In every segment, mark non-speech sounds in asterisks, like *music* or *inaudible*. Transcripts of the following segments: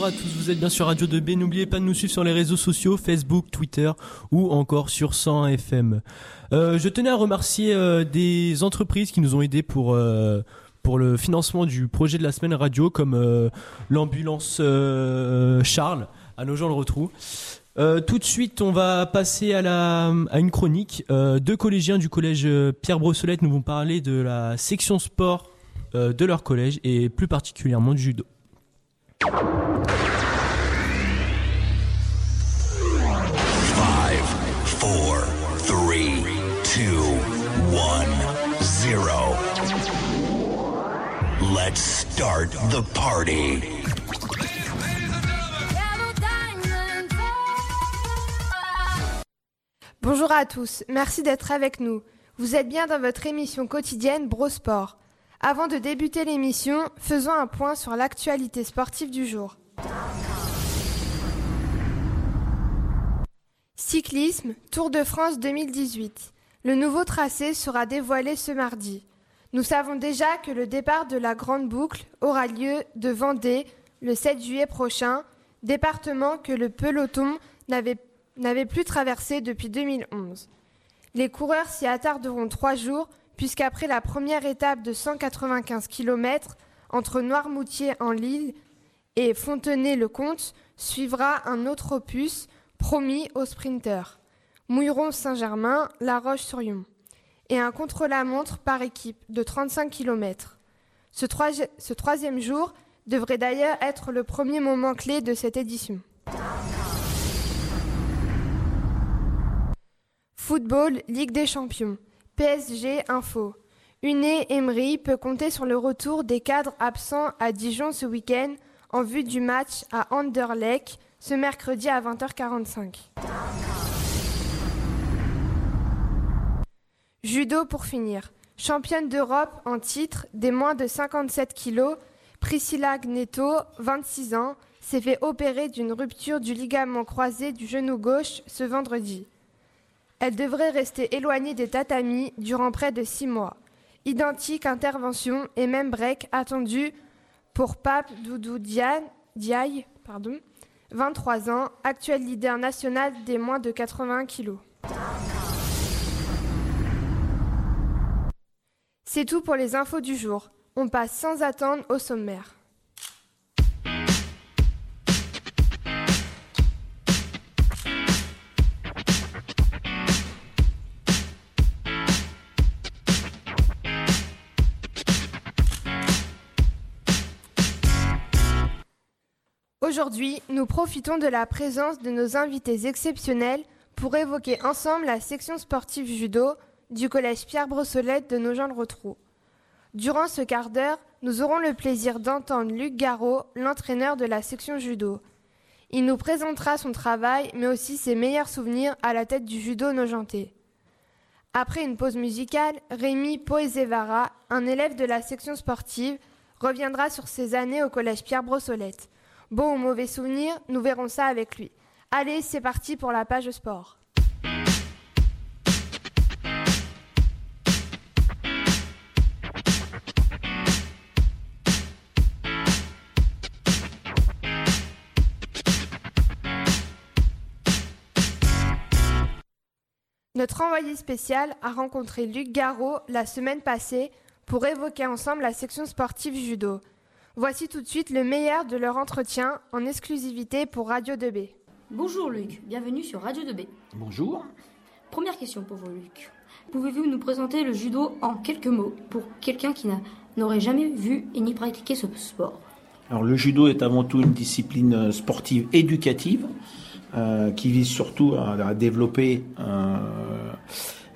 Bonjour à tous, vous êtes bien sur Radio 2B. N'oubliez pas de nous suivre sur les réseaux sociaux, Facebook, Twitter ou encore sur 100 FM. Euh, je tenais à remercier euh, des entreprises qui nous ont aidés pour euh, pour le financement du projet de la semaine radio, comme l'ambulance Charles à nos gens le retrou. Euh, tout de suite, on va passer à, la, à une chronique. Deux collégiens du collège Pierre Brossolette nous vont parler de la section sport de leur collège et plus particulièrement du judo. Bonjour à tous, merci d'être avec nous. Vous êtes bien dans votre émission quotidienne Brosport. Avant de débuter l'émission, faisons un point sur l'actualité sportive du jour. Cyclisme, Tour de France 2018. Le nouveau tracé sera dévoilé ce mardi. Nous savons déjà que le départ de la Grande Boucle aura lieu de Vendée le 7 juillet prochain, département que le peloton n'avait plus traversé depuis 2011. Les coureurs s'y attarderont trois jours, puisqu'après la première étape de 195 km entre Noirmoutier en Lille et Fontenay-le-Comte, suivra un autre opus promis aux sprinteurs. Mouilleron-Saint-Germain, La Roche-sur-Yon. Et un contre-la-montre par équipe de 35 km. Ce, troi- ce troisième jour devrait d'ailleurs être le premier moment clé de cette édition. Football, Ligue des Champions. PSG Info. Une Emery peut compter sur le retour des cadres absents à Dijon ce week-end en vue du match à Anderlecht ce mercredi à 20h45. Judo pour finir. Championne d'Europe en titre des moins de 57 kilos, Priscilla Gnetto, 26 ans, s'est fait opérer d'une rupture du ligament croisé du genou gauche ce vendredi. Elle devrait rester éloignée des tatamis durant près de six mois. Identique intervention et même break attendu pour Pape Doudou Diaye, pardon, 23 ans, actuel leader national des moins de 80 kilos. C'est tout pour les infos du jour. On passe sans attendre au sommaire. Aujourd'hui, nous profitons de la présence de nos invités exceptionnels pour évoquer ensemble la section sportive judo du collège Pierre Brossolette de Nogent-le-Rotrou. Durant ce quart d'heure, nous aurons le plaisir d'entendre Luc Garot, l'entraîneur de la section judo. Il nous présentera son travail, mais aussi ses meilleurs souvenirs à la tête du judo nogentais. Après une pause musicale, Rémi Poezevara, un élève de la section sportive, reviendra sur ses années au collège Pierre Brossolette. Bon ou mauvais souvenir, nous verrons ça avec lui. Allez, c'est parti pour la page sport. Notre envoyé spécial a rencontré Luc Garot la semaine passée pour évoquer ensemble la section sportive judo. Voici tout de suite le meilleur de leur entretien en exclusivité pour Radio 2B. Bonjour Luc, bienvenue sur Radio 2B. Bonjour. Première question pour vous Luc. Pouvez-vous nous présenter le judo en quelques mots pour quelqu'un qui n'a- n'aurait jamais vu et ni pratiqué ce sport? Alors le judo est avant tout une discipline sportive éducative euh, qui vise surtout à, développer euh,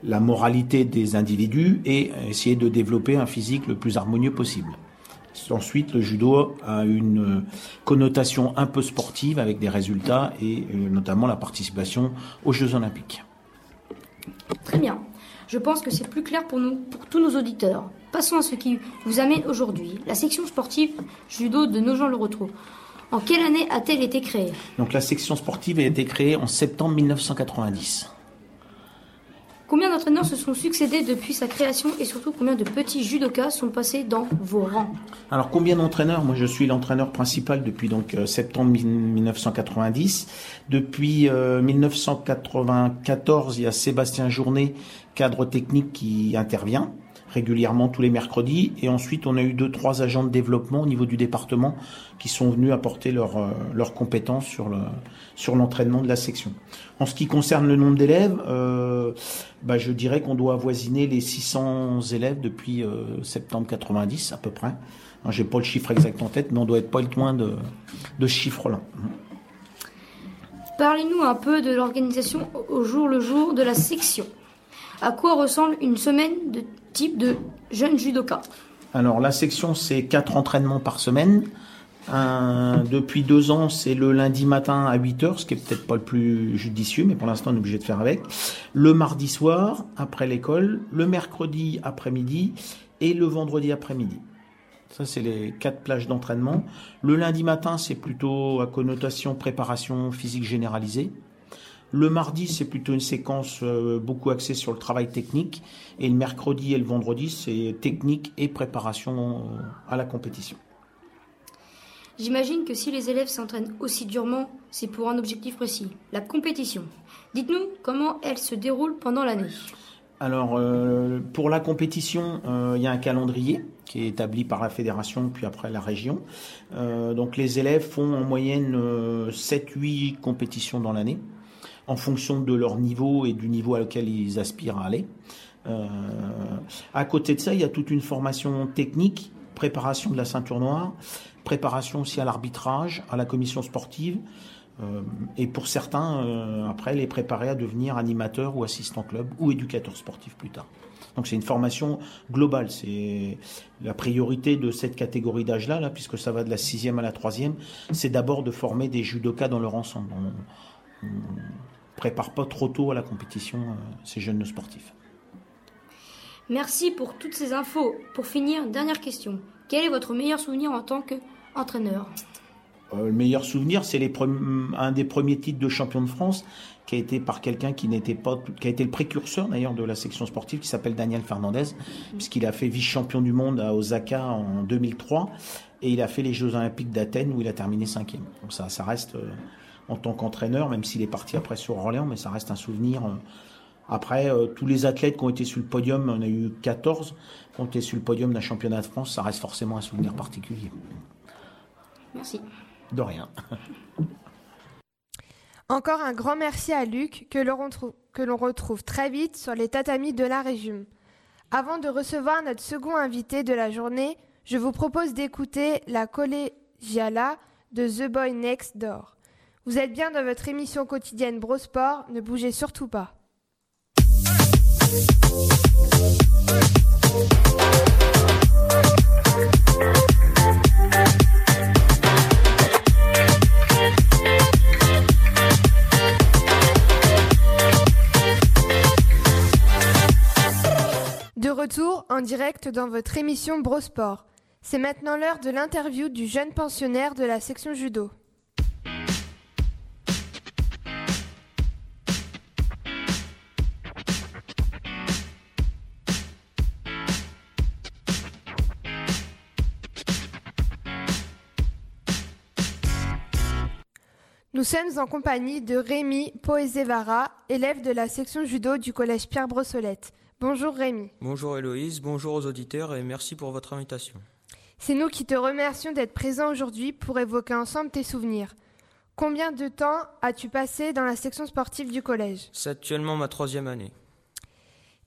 la moralité des individus et essayer de développer un physique le plus harmonieux possible. Ensuite, le judo a une euh, connotation un peu sportive avec des résultats et notamment la participation aux Jeux olympiques. Très bien. Je pense que c'est plus clair pour nous, pour tous nos auditeurs. Passons à ce qui vous amène aujourd'hui. La section sportive judo de Nogent-le-Rotrou. En quelle année a-t-elle été créée? Donc la section sportive a été créée en septembre 1990. Combien d'entraîneurs se sont succédés depuis sa création et surtout combien de petits judokas sont passés dans vos rangs? Alors combien d'entraîneurs? Moi je suis l'entraîneur principal depuis donc euh, septembre 1990. Depuis 1994, il y a Sébastien Journet, cadre technique qui intervient régulièrement tous les mercredis. Et ensuite, on a eu deux, trois agents de développement au niveau du département qui sont venus apporter leurs euh, leurs compétences sur le sur l'entraînement de la section. En ce qui concerne le nombre d'élèves, euh, bah, je dirais qu'on doit avoisiner les 600 élèves depuis euh, septembre 90 à peu près. J'ai pas le chiffre exact en tête, mais on doit être pas loin de, de ce chiffre-là. Parlez-nous un peu de l'organisation au jour le jour de la section. À quoi ressemble une semaine de type de jeune judoka? Alors la section c'est quatre entraînements par semaine. depuis deux ans, c'est le lundi matin à 8 heures, ce qui est peut-être pas le plus judicieux, mais pour l'instant on est obligé de faire avec. Le mardi soir, après l'école, le mercredi après-midi et le vendredi après-midi. Ça, c'est les quatre plages d'entraînement. Le lundi matin, c'est plutôt à connotation préparation physique généralisée. Le mardi, c'est plutôt une séquence euh, beaucoup axée sur le travail technique. Et le mercredi et le vendredi, c'est technique et préparation euh, à la compétition. J'imagine que si les élèves s'entraînent aussi durement, c'est pour un objectif précis, la compétition. Dites-nous comment elle se déroule pendant l'année. Alors, euh, pour la compétition, il y a un calendrier qui est établi par la fédération, puis après la région. donc, les élèves font en moyenne 7-8 compétitions dans l'année en fonction de leur niveau et du niveau à lequel ils aspirent à aller. Euh, à côté de ça, il y a toute une formation technique, préparation de la ceinture noire, préparation aussi à l'arbitrage, à la commission sportive, euh, et pour certains, euh, après, les préparer à devenir animateur ou assistant club ou éducateur sportif plus tard. Donc c'est une formation globale. C'est la priorité de cette catégorie d'âge-là, là, puisque ça va de la sixième à la troisième, c'est d'abord de former des judokas dans leur ensemble prépare pas trop tôt à la compétition euh, ces jeunes sportifs. Merci pour toutes ces infos. Pour finir, dernière question. Quel est votre meilleur souvenir en tant qu'entraîneur euh, Le meilleur souvenir, c'est un des premiers titres de champion de France qui a été par quelqu'un qui n'était pas, qui a été le précurseur d'ailleurs de la section sportive, qui s'appelle Daniel Fernandez, puisqu'il a fait vice-champion du monde à Osaka en 2003 et il a fait les Jeux Olympiques d'Athènes où il a terminé cinquième. Donc ça, ça reste euh, en tant qu'entraîneur, même s'il est parti après sur Orléans, mais ça reste un souvenir. Euh. Après, euh, tous les athlètes qui ont été sur le podium, on a eu 14, qui ont été sur le podium d'un championnat de France, ça reste forcément un souvenir particulier. Merci. De rien. *laughs* Encore un grand merci à Luc, que l'on retrouve très vite sur les tatamis de la région. Avant de recevoir notre second invité de la journée, je vous propose d'écouter la collégiala de The Boy Next Door. Vous êtes bien dans votre émission quotidienne Brosport, ne bougez surtout pas. De retour en direct dans votre émission Brosport. C'est maintenant l'heure de l'interview du jeune pensionnaire de la section judo. Nous sommes en compagnie de Rémi Poezevara, élève de la section judo du collège Pierre Brossolette. Bonjour Rémi. Bonjour Héloïse, bonjour aux auditeurs et merci pour votre invitation. C'est nous qui te remercions d'être présent aujourd'hui pour évoquer ensemble tes souvenirs. Combien de temps as-tu passé dans la section sportive du collège? C'est actuellement ma troisième année.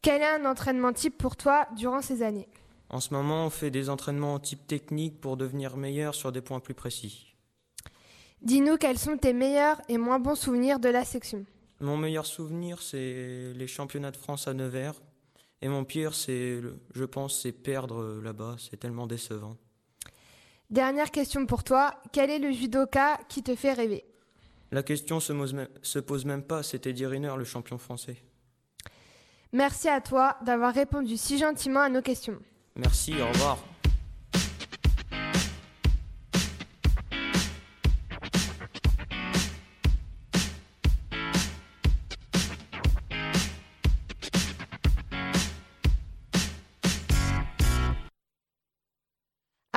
Quel est un entraînement type pour toi durant ces années? En ce moment, on fait des entraînements type technique pour devenir meilleur sur des points plus précis. Dis-nous quels sont tes meilleurs et moins bons souvenirs de la section. Mon meilleur souvenir, c'est les championnats de France à Nevers. Et mon pire, c'est, je pense, c'est perdre là-bas. C'est tellement décevant. Dernière question pour toi. Quel est le judoka qui te fait rêver? La question se, se pose même pas. C'était Diriner, le champion français. Merci à toi d'avoir répondu si gentiment à nos questions. Merci, au revoir.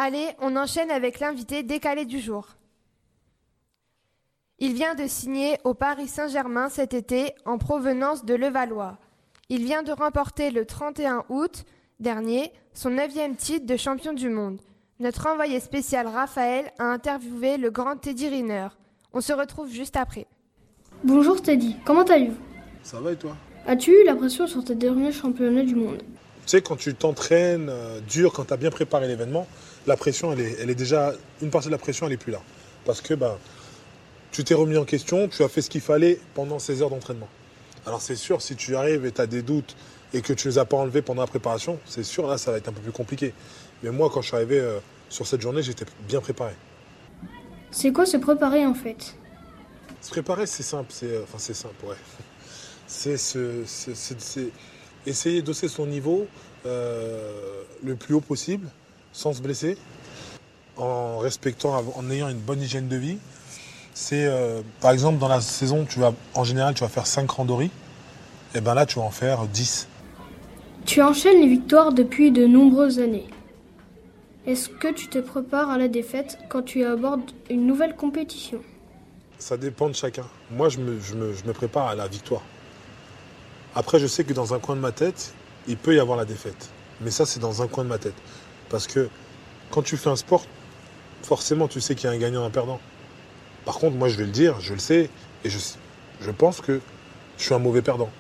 Allez, on enchaîne avec l'invité décalé du jour. Il vient de signer au Paris Saint-Germain cet été en provenance de Levallois. Il vient de remporter le 31 août dernier son neuvième titre de champion du monde. Notre envoyé spécial Raphaël a interviewé le grand Teddy Riner. On se retrouve juste après. Bonjour Teddy, comment allez-vous? Ça va et toi? As-tu eu la pression sur tes derniers championnats du monde? Tu sais, quand tu t'entraînes euh, dur, quand tu as bien préparé l'événement, la pression, elle est, elle est déjà. Une partie de la pression, elle n'est plus là. Parce que bah, tu t'es remis en question, tu as fait ce qu'il fallait pendant ces heures d'entraînement. Alors c'est sûr, si tu arrives et tu as des doutes et que tu ne les as pas enlevés pendant la préparation, c'est sûr, là, ça va être un peu plus compliqué. Mais moi, quand je suis arrivé euh, sur cette journée, j'étais bien préparé. C'est quoi se préparer en fait? Se préparer, c'est simple. C'est, euh, enfin, c'est simple, ouais. *laughs* C'est, se- c'est- c'est- c'est essayer d'osser son niveau euh, le plus haut possible, sans se blesser, en respectant, en ayant une bonne hygiène de vie. C'est, euh, par exemple, dans la saison, tu vas, en général, tu vas faire 5 randories. Et ben là, tu vas en faire 10. Tu enchaînes les victoires depuis de nombreuses années. Est-ce que tu te prépares à la défaite quand tu abordes une nouvelle compétition? Ça dépend de chacun. Moi, je me, je me- je me prépare à la victoire. Après, je sais que dans un coin de ma tête, il peut y avoir la défaite. Mais ça, c'est dans un coin de ma tête. Parce que quand tu fais un sport, forcément, tu sais qu'il y a un gagnant et un perdant. Par contre, moi, je vais le dire, je le sais, et je, pense que je suis un mauvais perdant.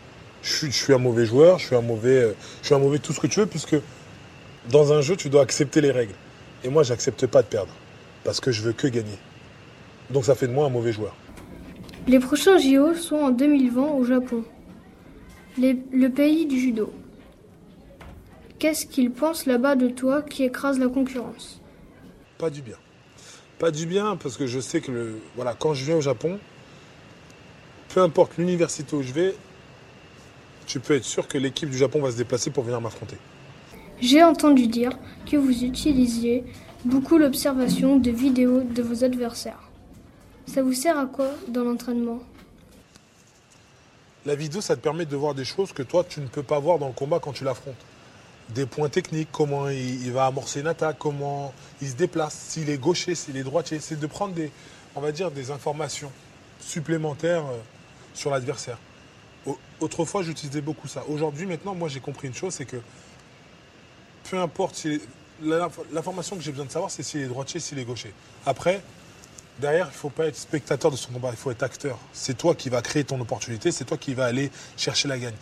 Je suis, un mauvais joueur, je suis un mauvais, euh, je suis un mauvais tout ce que tu veux, puisque dans un jeu, tu dois accepter les règles. Et moi, j'accepte pas de perdre, parce que je veux que gagner. Donc ça fait de moi un mauvais joueur. Les prochains JO sont en 2020 au Japon, le pays du judo. Qu'est-ce qu'ils pensent là-bas de toi qui écrase la concurrence? Pas du bien. Pas du bien parce que je sais que le, voilà, quand je viens au Japon, peu importe l'université où je vais, tu peux être sûr que l'équipe du Japon va se déplacer pour venir m'affronter. J'ai entendu dire que vous utilisiez beaucoup l'observation de vidéos de vos adversaires. Ça vous sert à quoi dans l'entraînement? La vidéo, ça te permet de voir des choses que toi, tu ne peux pas voir dans le combat quand tu l'affrontes. Des points techniques, comment il, va amorcer une attaque, comment il se déplace, s'il est gaucher, s'il est droitier. C'est de prendre des, des informations supplémentaires euh, sur l'adversaire. Au- Autrefois, j'utilisais beaucoup ça. Aujourd'hui, maintenant, moi, j'ai compris une chose, c'est que peu importe, si, l'information que j'ai besoin de savoir, c'est s'il est droitier, s'il est gaucher. Après, derrière, il ne faut pas être spectateur de son combat, il faut être acteur. C'est toi qui vas créer ton opportunité, c'est toi qui vas aller chercher la gagne.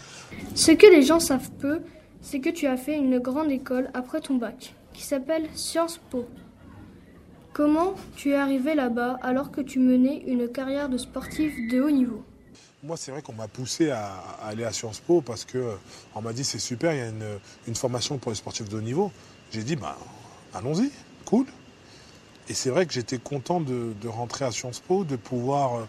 Ce que les gens savent peu, c'est que tu as fait une grande école après ton bac, qui s'appelle Sciences Po. Comment tu es arrivé là-bas alors que tu menais une carrière de sportif de haut niveau? Moi, c'est vrai qu'on m'a poussé à, aller à Sciences Po parce que euh, m'a dit c'est super, il y a une, une formation pour les sportifs de haut niveau. J'ai dit bah allons-y, cool. Et c'est vrai que j'étais content de, de rentrer à Sciences Po, de pouvoir euh,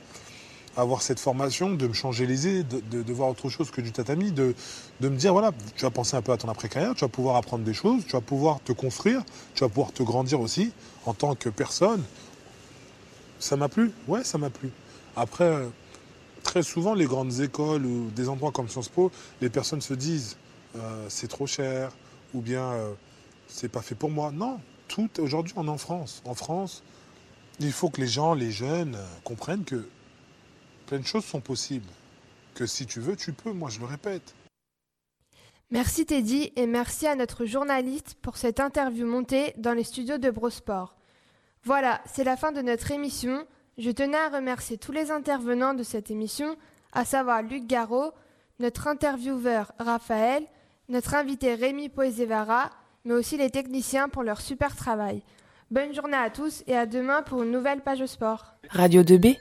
avoir cette formation, de me changer les idées, de, voir autre chose que du tatami, de, de me dire voilà, tu vas penser un peu à ton après-carrière, tu vas pouvoir apprendre des choses, tu vas pouvoir te construire, tu vas pouvoir te grandir aussi en tant que personne. Ça m'a plu, ouais, ça m'a plu. Après, euh, très souvent, les grandes écoles ou des endroits comme Sciences Po, les personnes se disent euh, c'est trop cher ou bien euh, c'est pas fait pour moi. Non, tout aujourd'hui on est en France. En France, il faut que les gens, les jeunes, comprennent que plein de choses sont possibles. Que si tu veux, tu peux. Moi, je le répète. Merci Teddy et merci à notre journaliste pour cette interview montée dans les studios de Brosport. Voilà, c'est la fin de notre émission. Je tenais à remercier tous les intervenants de cette émission, à savoir Luc Garot, notre intervieweur Raphaël, notre invité Rémi Poesevara, mais aussi les techniciens pour leur super travail. Bonne journée à tous et à demain pour une nouvelle page sport. Radio 2B